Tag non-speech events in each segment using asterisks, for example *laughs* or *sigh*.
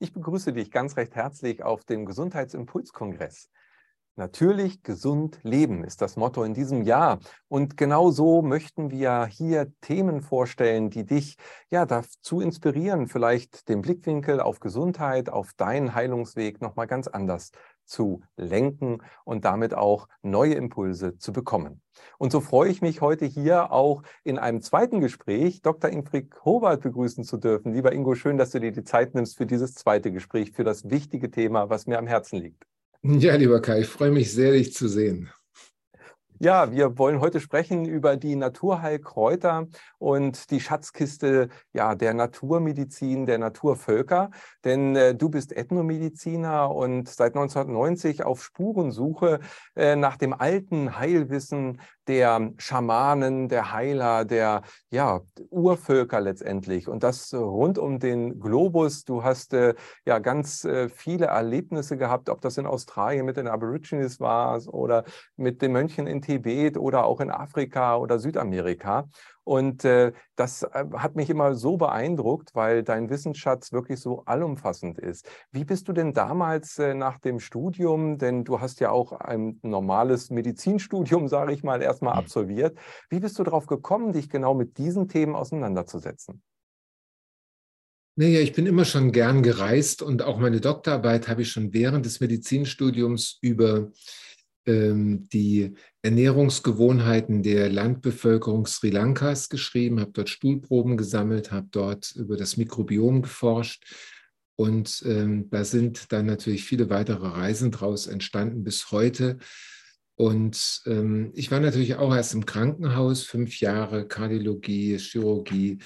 Ich begrüße dich ganz recht herzlich auf dem Gesundheitsimpulskongress. Natürlich gesund leben ist das Motto in diesem Jahr. Und genau so möchten wir hier Themen vorstellen, die dich ja dazu inspirieren, vielleicht den Blickwinkel auf Gesundheit, auf deinen Heilungsweg nochmal ganz anders zu lenken und damit auch neue Impulse zu bekommen. Und so freue ich mich heute hier auch in einem zweiten Gespräch Dr. Ingrid Howald begrüßen zu dürfen. Lieber Ingo, schön, dass du dir die Zeit nimmst für dieses zweite Gespräch, für das wichtige Thema, was mir am Herzen liegt. Ja, lieber Kai, ich freue mich sehr, dich zu sehen. Ja, wir wollen heute sprechen über die Naturheilkräuter und die Schatzkiste ja, der Naturmedizin, der Naturvölker. Denn äh, du bist Ethnomediziner und seit 1990 auf Spurensuche äh, nach dem alten Heilwissen der Schamanen, der Heiler, der ja, Urvölker letztendlich. Und das rund um den Globus. Du hast äh, ja ganz äh, viele Erlebnisse gehabt, ob das in Australien mit den Aborigines war oder mit den Mönchen in Tibet oder auch in Afrika oder Südamerika. Und äh, das äh, hat mich immer so beeindruckt, weil dein Wissensschatz wirklich so allumfassend ist. Wie bist du denn damals äh, nach dem Studium, denn du hast ja auch ein normales Medizinstudium, *laughs* sage ich mal, erstmal mhm. absolviert. Wie bist du darauf gekommen, dich genau mit diesen Themen auseinanderzusetzen? Naja, ich bin immer schon gern gereist und auch meine Doktorarbeit habe ich schon während des Medizinstudiums über ähm, die Ernährungsgewohnheiten der Landbevölkerung Sri Lankas geschrieben, habe dort Stuhlproben gesammelt, habe dort über das Mikrobiom geforscht. Und ähm, da sind dann natürlich viele weitere Reisen daraus entstanden bis heute. Und ähm, ich war natürlich auch erst im Krankenhaus, fünf Jahre Kardiologie, Chirurgie,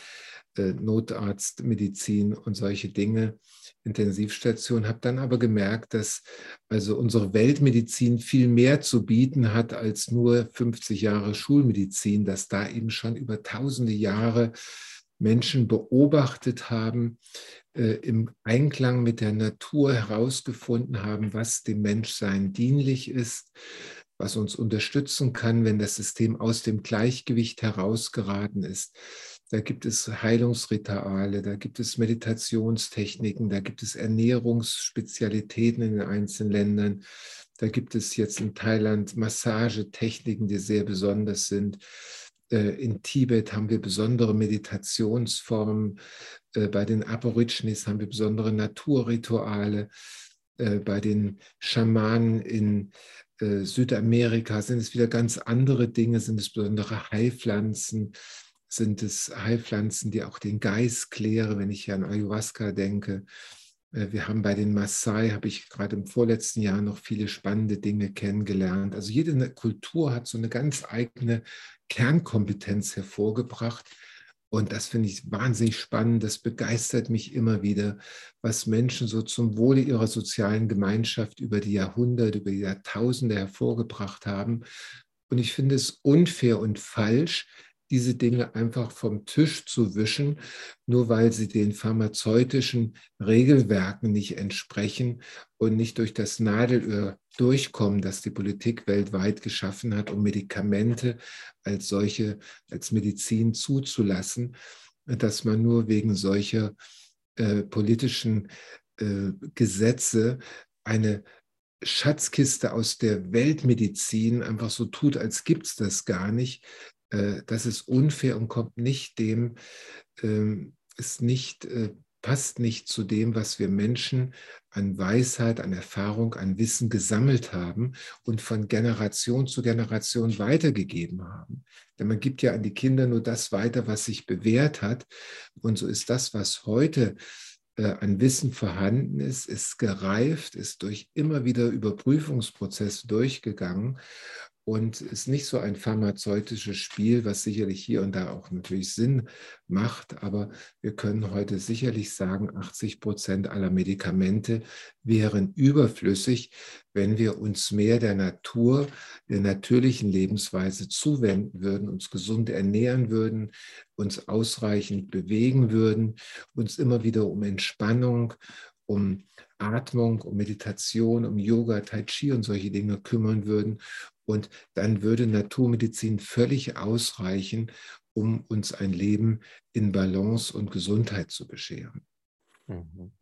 äh, Notarztmedizin und solche Dinge. Intensivstation, habe dann aber gemerkt, dass also unsere Weltmedizin viel mehr zu bieten hat als nur 50 Jahre Schulmedizin, dass da eben schon über tausende Jahre Menschen beobachtet haben, äh, im Einklang mit der Natur herausgefunden haben, was dem Menschsein dienlich ist, was uns unterstützen kann, wenn das System aus dem Gleichgewicht herausgeraten ist. Da gibt es Heilungsrituale, da gibt es Meditationstechniken, da gibt es Ernährungsspezialitäten in den einzelnen Ländern. Da gibt es jetzt in Thailand Massagetechniken, die sehr besonders sind. Äh, in Tibet haben wir besondere Meditationsformen. Äh, bei den Aborigines haben wir besondere Naturrituale. Äh, bei den Schamanen in Südamerika sind es wieder ganz andere Dinge, sind es besondere Heilpflanzen sind es Heilpflanzen, die auch den Geist klären, wenn ich an Ayahuasca denke. Äh, wir haben bei den Maasai, habe ich gerade im vorletzten Jahr noch viele spannende Dinge kennengelernt. Also jede Kultur hat so eine ganz eigene Kernkompetenz hervorgebracht. Und das finde ich wahnsinnig spannend. Das begeistert mich immer wieder, was Menschen so zum Wohle ihrer sozialen Gemeinschaft über die Jahrhunderte, über die Jahrtausende hervorgebracht haben. Und ich finde es unfair und falsch, diese Dinge einfach vom Tisch zu wischen, nur weil sie den pharmazeutischen Regelwerken nicht entsprechen und nicht durch das Nadelöhr durchkommen, das die Politik weltweit geschaffen hat, um Medikamente als solche, als Medizin zuzulassen, dass man nur wegen solcher äh, politischen äh, Gesetze eine Schatzkiste aus der Weltmedizin einfach so tut, als gibt es das gar nicht, äh, das ist unfair und kommt nicht dem, ähm, ist nicht, äh, passt nicht zu dem, was wir Menschen an Weisheit, an Erfahrung, an Wissen gesammelt haben und von Generation zu Generation weitergegeben haben. Denn man gibt ja an die Kinder nur das weiter, was sich bewährt hat. Und so ist das, was heute äh, an Wissen vorhanden ist, ist gereift, ist durch immer wieder Überprüfungsprozesse durchgegangen und ist nicht so ein pharmazeutisches Spiel, was sicherlich hier und da auch natürlich Sinn macht. Aber wir können heute sicherlich sagen, 80 Prozent aller Medikamente wären überflüssig, wenn wir uns mehr der Natur, der natürlichen Lebensweise zuwenden würden, uns gesund ernähren würden, uns ausreichend bewegen würden, uns immer wieder um Entspannung, um Atmung, um Meditation, um Yoga, Tai Chi und solche Dinge kümmern würden. Und dann würde Naturmedizin völlig ausreichen, um uns ein Leben in Balance und Gesundheit zu bescheren. Mhm.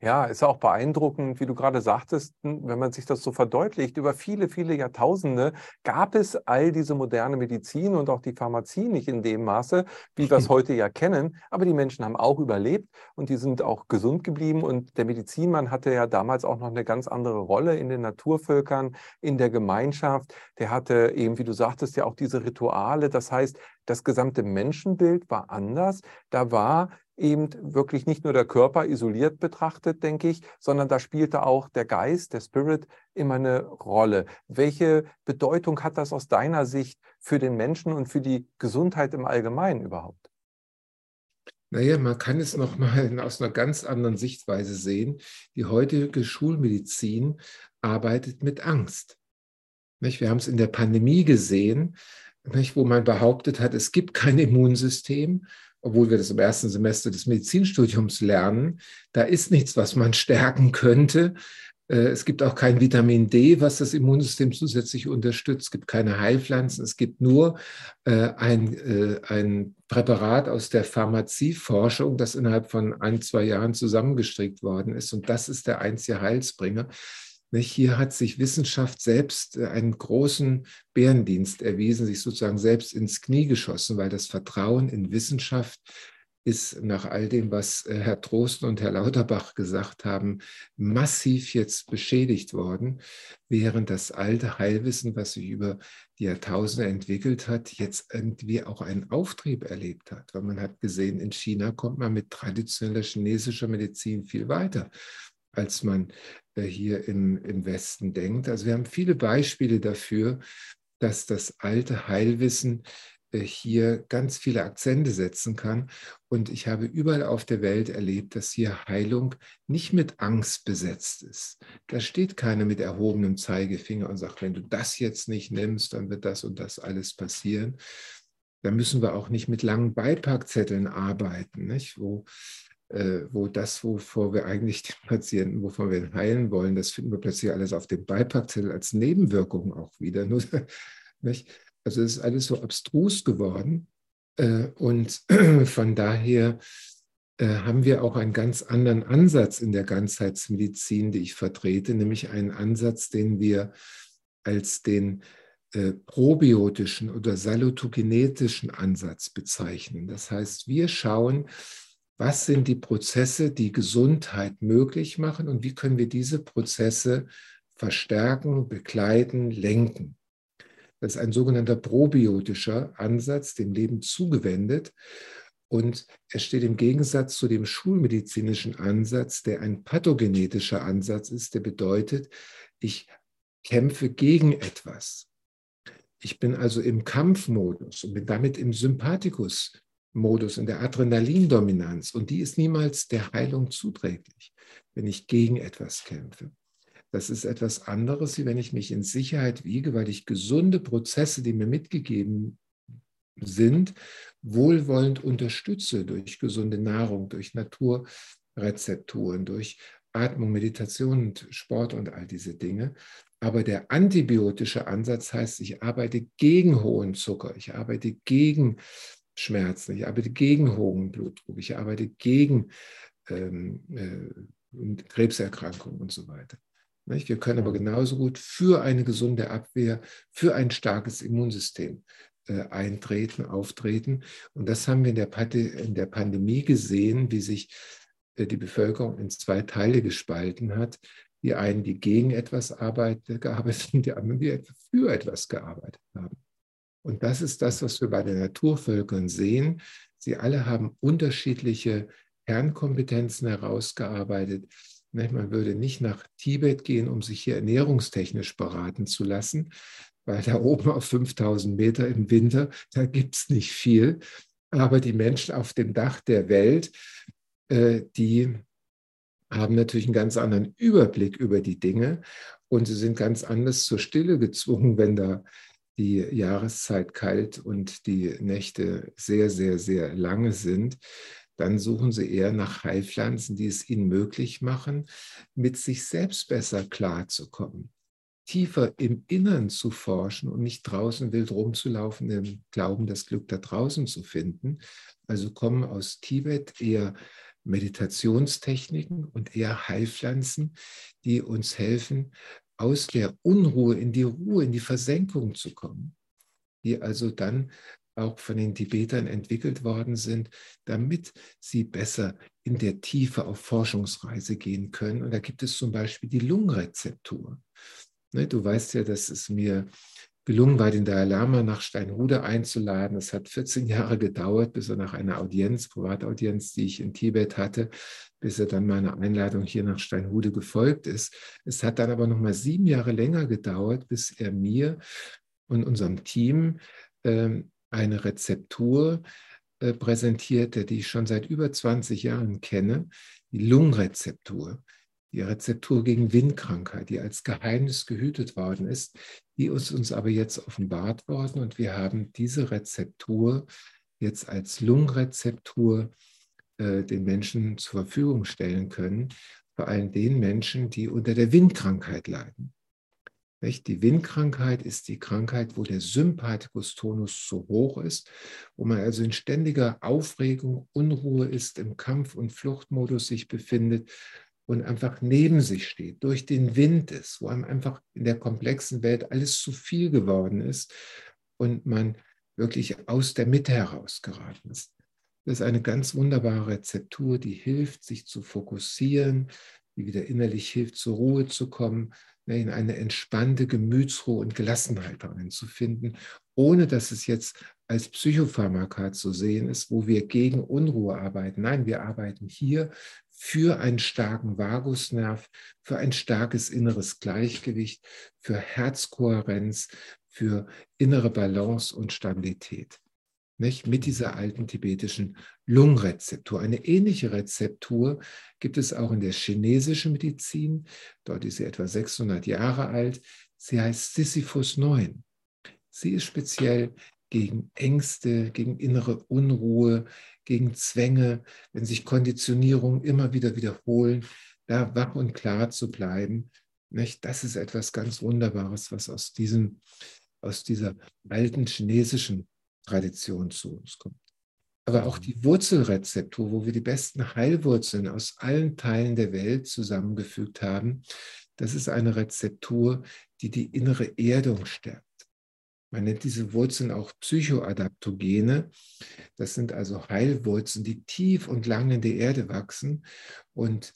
Ja, ist auch beeindruckend, wie du gerade sagtest, wenn man sich das so verdeutlicht. Über viele, viele Jahrtausende gab es all diese moderne Medizin und auch die Pharmazie nicht in dem Maße, wie wir es heute ja kennen. Aber die Menschen haben auch überlebt und die sind auch gesund geblieben. Und der Medizinmann hatte ja damals auch noch eine ganz andere Rolle in den Naturvölkern, in der Gemeinschaft. Der hatte eben, wie du sagtest, ja auch diese Rituale. Das heißt, das gesamte Menschenbild war anders. Da war eben wirklich nicht nur der Körper isoliert betrachtet, denke ich, sondern da spielte auch der Geist, der Spirit immer eine Rolle. Welche Bedeutung hat das aus deiner Sicht für den Menschen und für die Gesundheit im Allgemeinen überhaupt? Naja, man kann es nochmal *laughs* aus einer ganz anderen Sichtweise sehen. Die heutige Schulmedizin arbeitet mit Angst. Wir haben es in der Pandemie gesehen, wo man behauptet hat, es gibt kein Immunsystem obwohl wir das im ersten Semester des Medizinstudiums lernen, da ist nichts, was man *laughs* stärken könnte. Äh, es gibt auch kein Vitamin D, was das Immunsystem zusätzlich unterstützt. Es gibt keine Heilpflanzen. Es gibt nur äh, ein, äh, ein Präparat aus der Pharmazieforschung, das innerhalb von ein, zwei Jahren zusammengestrickt worden ist. Und das ist der einzige Heilsbringer. Hier hat sich Wissenschaft selbst äh, einen großen Bärendienst erwiesen, sich sozusagen selbst ins Knie geschossen, weil das Vertrauen in Wissenschaft ist nach all dem, was äh, Herr Trosten und Herr Lauterbach gesagt haben, massiv jetzt beschädigt worden, während das alte Heilwissen, was sich über die Jahrtausende entwickelt hat, jetzt irgendwie auch einen Auftrieb erlebt hat. Weil man hat gesehen, in China kommt man mit traditioneller chinesischer Medizin viel weiter als man hier im, im Westen denkt. Also wir haben viele Beispiele dafür, dass das alte Heilwissen äh, hier ganz viele Akzente setzen kann. Und ich habe überall auf der Welt erlebt, dass hier Heilung nicht mit Angst besetzt ist. Da steht keiner mit erhobenem Zeigefinger und sagt, wenn du das jetzt nicht nimmst, dann wird das und das alles passieren. Da müssen wir auch nicht mit langen Beipackzetteln arbeiten, nicht? wo wo das, wovor wir eigentlich den Patienten, wovon wir ihn heilen wollen, das finden wir plötzlich alles auf dem Beipackzettel als Nebenwirkung auch wieder. Nur? *laughs* Also es ist alles so abstrus geworden. Äh, und *clears throat* von daher äh, haben wir auch einen ganz anderen Ansatz in der Ganzheitsmedizin, die ich vertrete, nämlich einen Ansatz, den wir als den probiotischen oder salutogenetischen Ansatz bezeichnen. Das heißt, wir schauen, was sind die Prozesse, die Gesundheit möglich machen und wie können wir diese Prozesse verstärken, begleiten, lenken. Das ist ein sogenannter probiotischer Ansatz, dem Leben zugewendet. Und er steht im Gegensatz zu dem schulmedizinischen Ansatz, der ein pathogenetischer Ansatz ist, der bedeutet, ich kämpfe gegen etwas. Ich bin also im Kampfmodus und bin damit im Sympathikus Modus, in der Adrenalindominanz. Und die ist niemals der Heilung zuträglich, wenn ich gegen etwas kämpfe. Das ist etwas anderes, wie wenn ich mich in Sicherheit wiege, weil ich gesunde Prozesse, die mir mitgegeben sind, wohlwollend unterstütze durch gesunde Nahrung, durch Naturrezepturen, durch Atmung, Meditation und Sport und all diese Dinge. Aber der antibiotische Ansatz heißt, ich arbeite gegen hohen Zucker, ich arbeite gegen Schmerzen, ich arbeite gegen hohen Blutdruck, ich arbeite gegen ähm, äh, Krebserkrankungen und so weiter. Nicht? Wir können aber genauso gut für eine gesunde Abwehr, für ein starkes Immunsystem äh, eintreten, auftreten. Und das haben wir in der, in der Pandemie gesehen, wie sich äh, die Bevölkerung in zwei Teile gespalten hat. Die einen, die gegen etwas arbeit, gearbeitet haben, die anderen, die für etwas gearbeitet haben. Und das ist das, was wir bei den Naturvölkern sehen. Sie alle haben unterschiedliche Kernkompetenzen herausgearbeitet. Man würde nicht nach Tibet gehen, um sich hier ernährungstechnisch beraten zu lassen, weil da oben auf 5000 Meter im Winter, da gibt es nicht viel. Aber die Menschen auf dem Dach der Welt, äh, die haben natürlich einen ganz anderen Überblick über die Dinge und sie sind ganz anders zur Stille gezwungen, wenn da die Jahreszeit kalt und die Nächte sehr, sehr, sehr lange sind, dann suchen sie eher nach Heilpflanzen, die es ihnen möglich machen, mit sich selbst besser klarzukommen, tiefer im Innern zu forschen und nicht draußen wild rumzulaufen, im Glauben, das Glück da draußen zu finden. Also kommen aus Tibet eher Meditationstechniken und eher Heilpflanzen, die uns helfen, aus der Unruhe in die Ruhe, in die Versenkung zu kommen, die also dann auch von den Tibetern entwickelt worden sind, damit sie besser in der Tiefe auf Forschungsreise gehen können. Und da gibt es zum Beispiel die Lungenrezeptur. Ne, du weißt ja, dass es mir gelungen war, den Dalai Lama nach Steinhude einzuladen. Es hat 14 Jahre gedauert, bis er nach einer Audienz, Privataudienz, die ich in Tibet hatte, bis er dann meiner Einladung hier nach Steinhude gefolgt ist. Es hat dann aber noch mal sieben Jahre länger gedauert, bis er mir und unserem Team ähm, eine Rezeptur äh, präsentierte, die ich schon seit über 20 Jahren kenne, die Lungenrezeptur, die Rezeptur gegen Windkrankheit, die als Geheimnis gehütet worden ist, die ist uns aber jetzt offenbart worden und wir haben diese Rezeptur jetzt als Lungenrezeptur äh, den Menschen zur Verfügung stellen können, vor allem den Menschen, die unter der Windkrankheit leiden. Die Windkrankheit ist die Krankheit, wo der Sympathikus-Tonus so hoch ist, wo man also in ständiger Aufregung, Unruhe ist, im Kampf- und Fluchtmodus sich befindet und einfach neben sich steht, durch den Wind ist, wo einem einfach in der komplexen Welt alles zu viel geworden ist und man wirklich aus der Mitte heraus geraten ist. Das ist eine ganz wunderbare Rezeptur, die hilft, sich zu fokussieren, die wieder innerlich hilft, zur Ruhe zu kommen, Ne, in eine entspannte Gemütsruhe und Gelassenheit reinzufinden, ohne dass es jetzt als Psychopharmaka zu sehen ist, wo wir gegen Unruhe arbeiten. Nein, wir arbeiten hier für einen starken Vagusnerv, für ein starkes inneres Gleichgewicht, für Herzkohärenz, für innere Balance und Stabilität nicht? mit dieser alten tibetischen Lungenrezeptur. Eine ähnliche Rezeptur gibt es auch in der chinesischen Medizin. Dort ist sie etwa 600 Jahre alt. Sie heißt Sisyphus 9. Sie ist speziell gegen Ängste, gegen innere Unruhe, gegen Zwänge, wenn sich Konditionierungen immer wieder wiederholen, da wach und klar zu bleiben. Nicht? Das ist etwas ganz Wunderbares, was aus, diesem, aus dieser alten chinesischen Tradition zu uns kommt. Aber auch die Wurzelrezeptur, wo wir die besten Heilwurzeln aus allen Teilen der Welt zusammengefügt haben, das ist eine Rezeptur, die die innere Erdung stärkt. Man nennt diese Wurzeln auch Psychoadaptogene. Das sind also Heilwurzeln, die tief und lang in der Erde wachsen und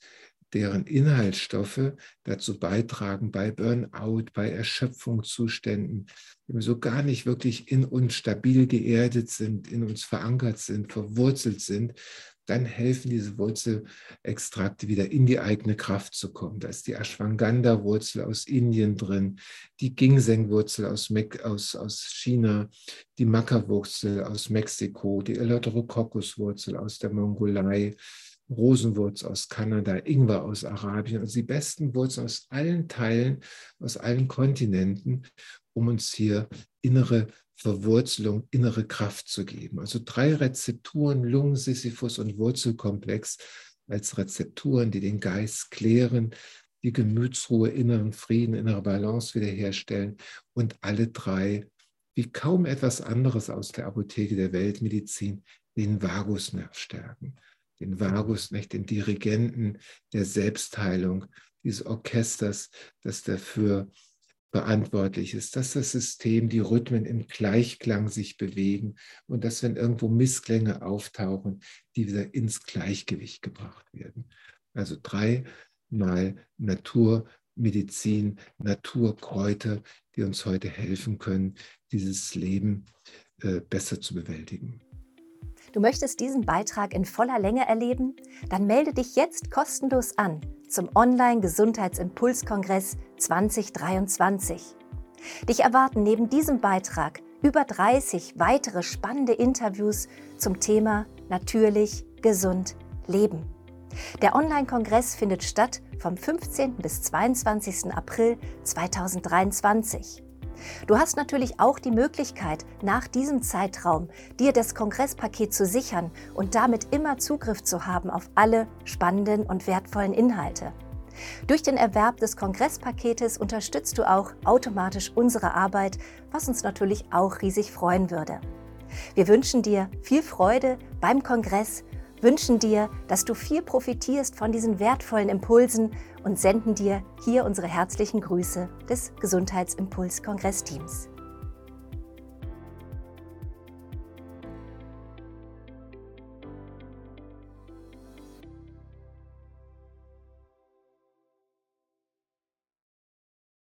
deren Inhaltsstoffe dazu beitragen, bei Burnout, bei Erschöpfungszuständen, wir so gar nicht wirklich in uns stabil geerdet sind, in uns verankert sind, verwurzelt sind, dann helfen diese Wurzelextrakte wieder in die eigene Kraft zu kommen. Da ist die Ashwagandha-Wurzel aus Indien drin, die Ginseng-Wurzel aus, aus, aus China, die Maca-Wurzel aus Mexiko, die Eleutherococcus-Wurzel aus der Mongolei, Rosenwurz aus Kanada, Ingwer aus Arabien, also die besten Wurzeln aus allen Teilen, aus allen Kontinenten, um uns hier innere Verwurzelung, innere Kraft zu geben. Also drei Rezepturen, Lungen, Sisyphus und Wurzelkomplex als Rezepturen, die den Geist klären, die Gemütsruhe, inneren Frieden, innere Balance wiederherstellen und alle drei, wie kaum etwas anderes aus der Apotheke der Weltmedizin, den Vagusnerv stärken den Vagus, nicht, den Dirigenten der Selbstheilung, dieses Orchesters, das dafür verantwortlich ist, dass das System, die Rhythmen im Gleichklang sich bewegen und dass, wenn irgendwo Missklänge auftauchen, die wieder ins Gleichgewicht gebracht werden. Also dreimal Naturmedizin, Naturkräuter, die uns heute helfen können, dieses Leben äh, besser zu bewältigen. Du möchtest diesen Beitrag in voller Länge erleben? Dann melde dich jetzt kostenlos an zum Online-Gesundheitsimpulskongress 2023. Dich erwarten neben diesem Beitrag über 30 weitere spannende Interviews zum Thema Natürlich, gesund, leben. Der Online-Kongress findet statt vom 15. bis 22. April 2023. Du hast natürlich auch die Möglichkeit, nach diesem Zeitraum dir das Kongresspaket zu sichern und damit immer Zugriff zu haben auf alle spannenden und wertvollen Inhalte. Durch den Erwerb des Kongresspaketes unterstützt du auch automatisch unsere Arbeit, was uns natürlich auch riesig freuen würde. Wir wünschen dir viel Freude beim Kongress wünschen dir, dass du viel profitierst von diesen wertvollen Impulsen und senden dir hier unsere herzlichen Grüße des Gesundheitsimpuls-Kongressteams.